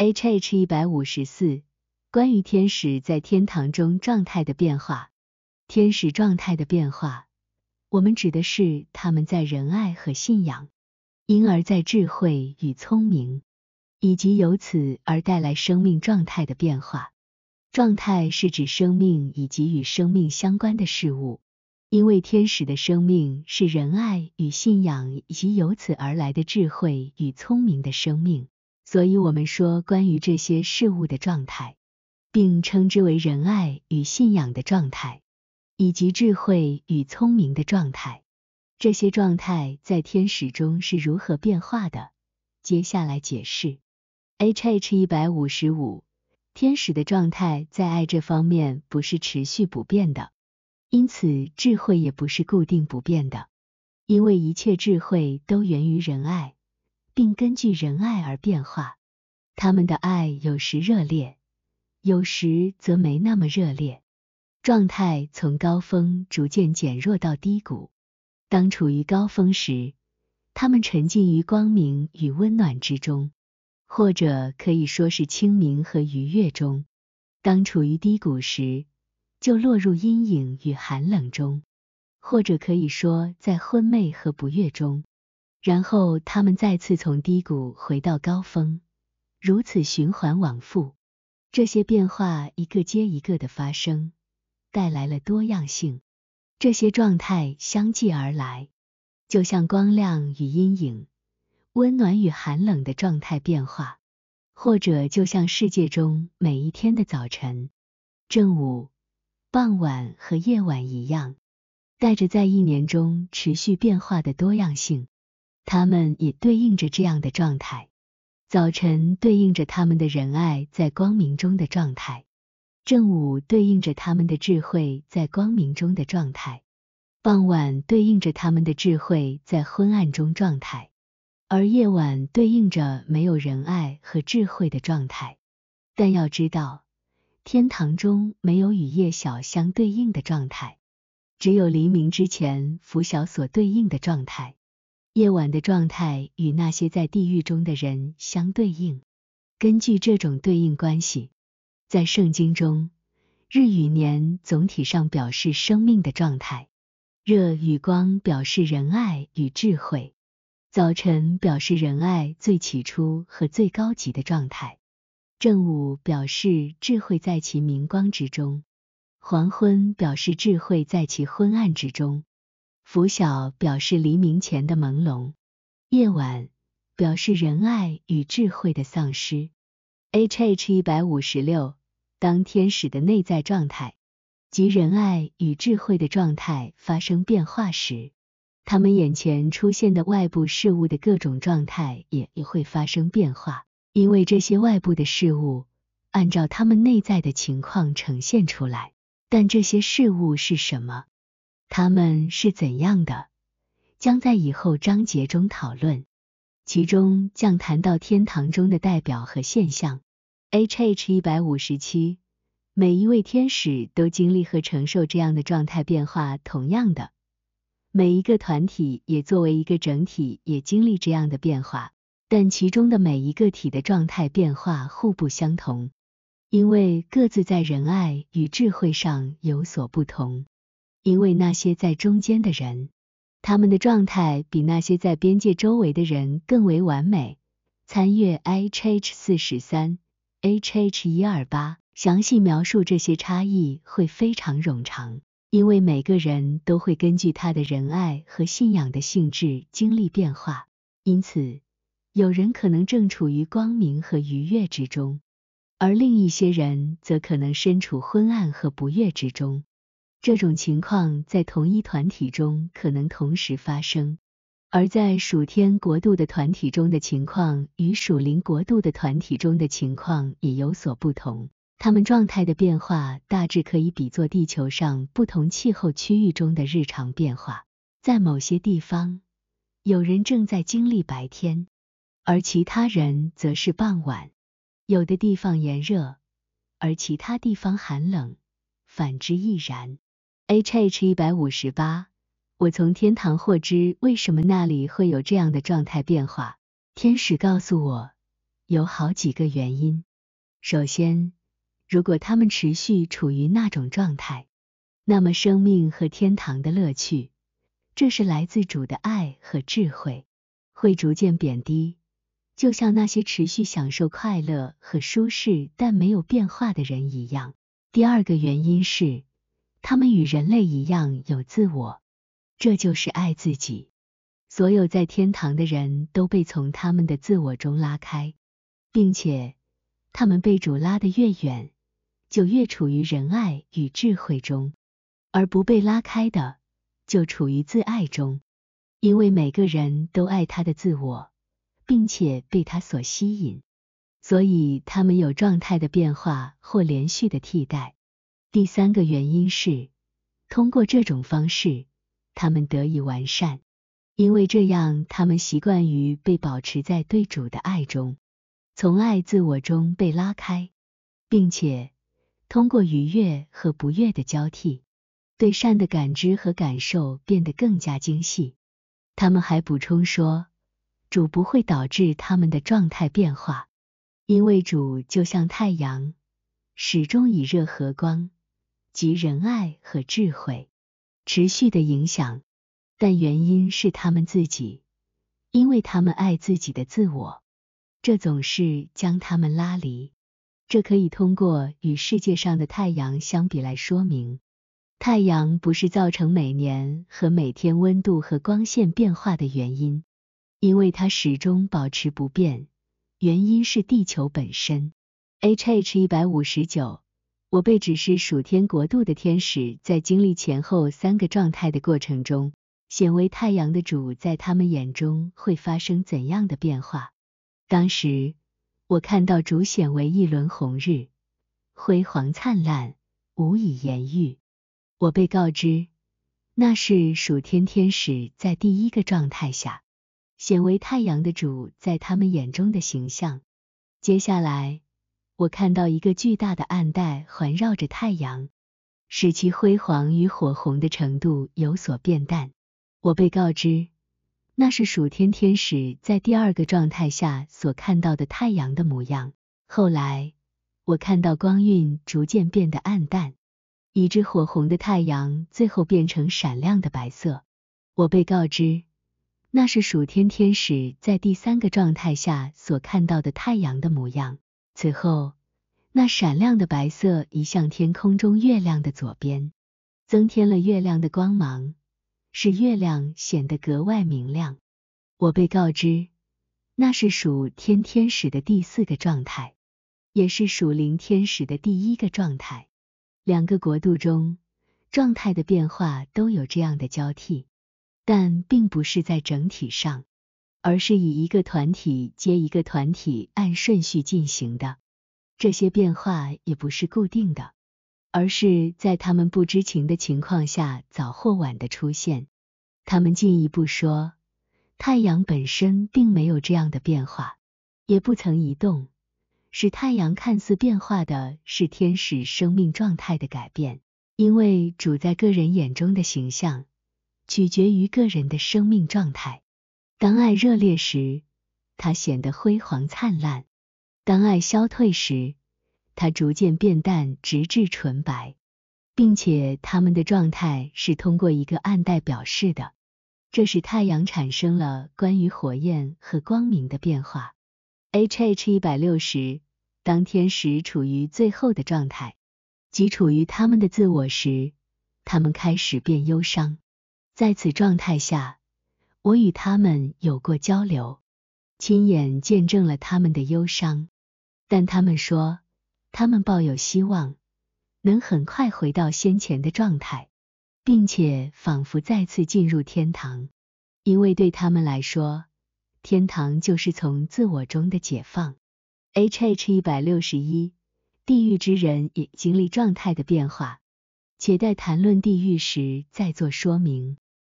H H 一百五十四，关于天使在天堂中状态的变化。天使状态的变化，我们指的是他们在仁爱和信仰，因而在智慧与聪明，以及由此而带来生命状态的变化。状态是指生命以及与生命相关的事物。因为天使的生命是仁爱与信仰以及由此而来的智慧与聪明的生命。所以，我们说关于这些事物的状态，并称之为仁爱与信仰的状态，以及智慧与聪明的状态。这些状态在天使中是如何变化的？接下来解释。H H 一百五十五，天使的状态在爱这方面不是持续不变的，因此智慧也不是固定不变的，因为一切智慧都源于仁爱。并根据仁爱而变化，他们的爱有时热烈，有时则没那么热烈。状态从高峰逐渐减弱到低谷。当处于高峰时，他们沉浸于光明与温暖之中，或者可以说是清明和愉悦中；当处于低谷时，就落入阴影与寒冷中，或者可以说在昏昧和不悦中。然后他们再次从低谷回到高峰，如此循环往复。这些变化一个接一个的发生，带来了多样性。这些状态相继而来，就像光亮与阴影、温暖与寒冷的状态变化，或者就像世界中每一天的早晨、正午、傍晚和夜晚一样，带着在一年中持续变化的多样性。他们也对应着这样的状态：早晨对应着他们的仁爱在光明中的状态，正午对应着他们的智慧在光明中的状态，傍晚对应着他们的智慧在昏暗中状态，而夜晚对应着没有仁爱和智慧的状态。但要知道，天堂中没有与夜小相对应的状态，只有黎明之前拂晓所对应的状态。夜晚的状态与那些在地狱中的人相对应。根据这种对应关系，在圣经中，日与年总体上表示生命的状态，热与光表示仁爱与智慧，早晨表示仁爱最起初和最高级的状态，正午表示智慧在其明光之中，黄昏表示智慧在其昏暗之中。拂晓表示黎明前的朦胧，夜晚表示仁爱与智慧的丧失。H H 一百五十六，当天使的内在状态及仁爱与智慧的状态发生变化时，他们眼前出现的外部事物的各种状态也也会发生变化，因为这些外部的事物按照他们内在的情况呈现出来。但这些事物是什么？他们是怎样的，将在以后章节中讨论，其中将谈到天堂中的代表和现象。H H 一百五十七，每一位天使都经历和承受这样的状态变化，同样的，每一个团体也作为一个整体也经历这样的变化，但其中的每一个体的状态变化互不相同，因为各自在仁爱与智慧上有所不同。因为那些在中间的人，他们的状态比那些在边界周围的人更为完美。参阅 H H 四十三 H H 一二八，详细描述这些差异会非常冗长，因为每个人都会根据他的仁爱和信仰的性质经历变化。因此，有人可能正处于光明和愉悦之中，而另一些人则可能身处昏暗和不悦之中。这种情况在同一团体中可能同时发生，而在属天国度的团体中的情况与属灵国度的团体中的情况也有所不同。他们状态的变化大致可以比作地球上不同气候区域中的日常变化。在某些地方，有人正在经历白天，而其他人则是傍晚；有的地方炎热，而其他地方寒冷，反之亦然。H H 一百五十八，我从天堂获知为什么那里会有这样的状态变化。天使告诉我，有好几个原因。首先，如果他们持续处于那种状态，那么生命和天堂的乐趣，这是来自主的爱和智慧，会逐渐贬低，就像那些持续享受快乐和舒适但没有变化的人一样。第二个原因是，他们与人类一样有自我，这就是爱自己。所有在天堂的人都被从他们的自我中拉开，并且他们被主拉得越远，就越处于仁爱与智慧中；而不被拉开的，就处于自爱中。因为每个人都爱他的自我，并且被他所吸引，所以他们有状态的变化或连续的替代。第三个原因是，通过这种方式，他们得以完善。因为这样，他们习惯于被保持在对主的爱中，从爱自我中被拉开，并且通过愉悦和不悦的交替，对善的感知和感受变得更加精细。他们还补充说，主不会导致他们的状态变化，因为主就像太阳，始终以热和光及仁爱和智慧持续的影响。但原因是他们自己，因为他们爱自己的自我，这总是将他们拉离。这可以通过与世界上的太阳相比来说明。太阳不是造成每年和每天温度和光线变化的原因，因为它始终保持不变。原因是地球本身。H H 一百五十九，我被指示属天国度的天使，在经历前后三个状态的过程中。显为太阳的主，在他们眼中会发生怎样的变化？当时我看到主显为一轮红日，辉煌灿烂，无以言喻。我被告知，那是属天天使在第一个状态下显为太阳的主，在他们眼中的形象。接下来，我看到一个巨大的暗带环绕着太阳，使其辉煌与火红的程度有所变淡。我被告知，那是属天天使在第二个状态下所看到的太阳的模样。后来，我看到光晕逐渐变得暗淡，以致火红的太阳最后变成闪亮的白色。我被告知，那是属天天使在第三个状态下所看到的太阳的模样。此后，那闪亮的白色移向天空中月亮的左边，增添了月亮的光芒。使月亮显得格外明亮。我被告知，那是属天天使的第四个状态，也是属灵天使的第一个状态。两个国度中状态的变化都有这样的交替，但并不是在整体上，而是以一个团体接一个团体按顺序进行的。这些变化也不是固定的。而是在他们不知情的情况下早或晚的出现。他们进一步说，太阳本身并没有这样的变化，也不曾移动。使太阳看似变化的是天使生命状态的改变，因为主在个人眼中的形象取决于个人的生命状态。当爱热烈时，它显得辉煌灿烂；当爱消退时，它逐渐变淡，直至纯白，并且它们的状态是通过一个暗带表示的。这使太阳产生了关于火焰和光明的变化。H H 一百六十，当天使处于最后的状态，即处于他们的自我时，他们开始变忧伤。在此状态下，我与他们有过交流，亲眼见证了他们的忧伤，但他们说。他们抱有希望，能很快回到先前的状态，并且仿佛再次进入天堂，因为对他们来说，天堂就是从自我中的解放。H H 一百六十一，地狱之人也经历状态的变化，且待谈论地狱时再做说明。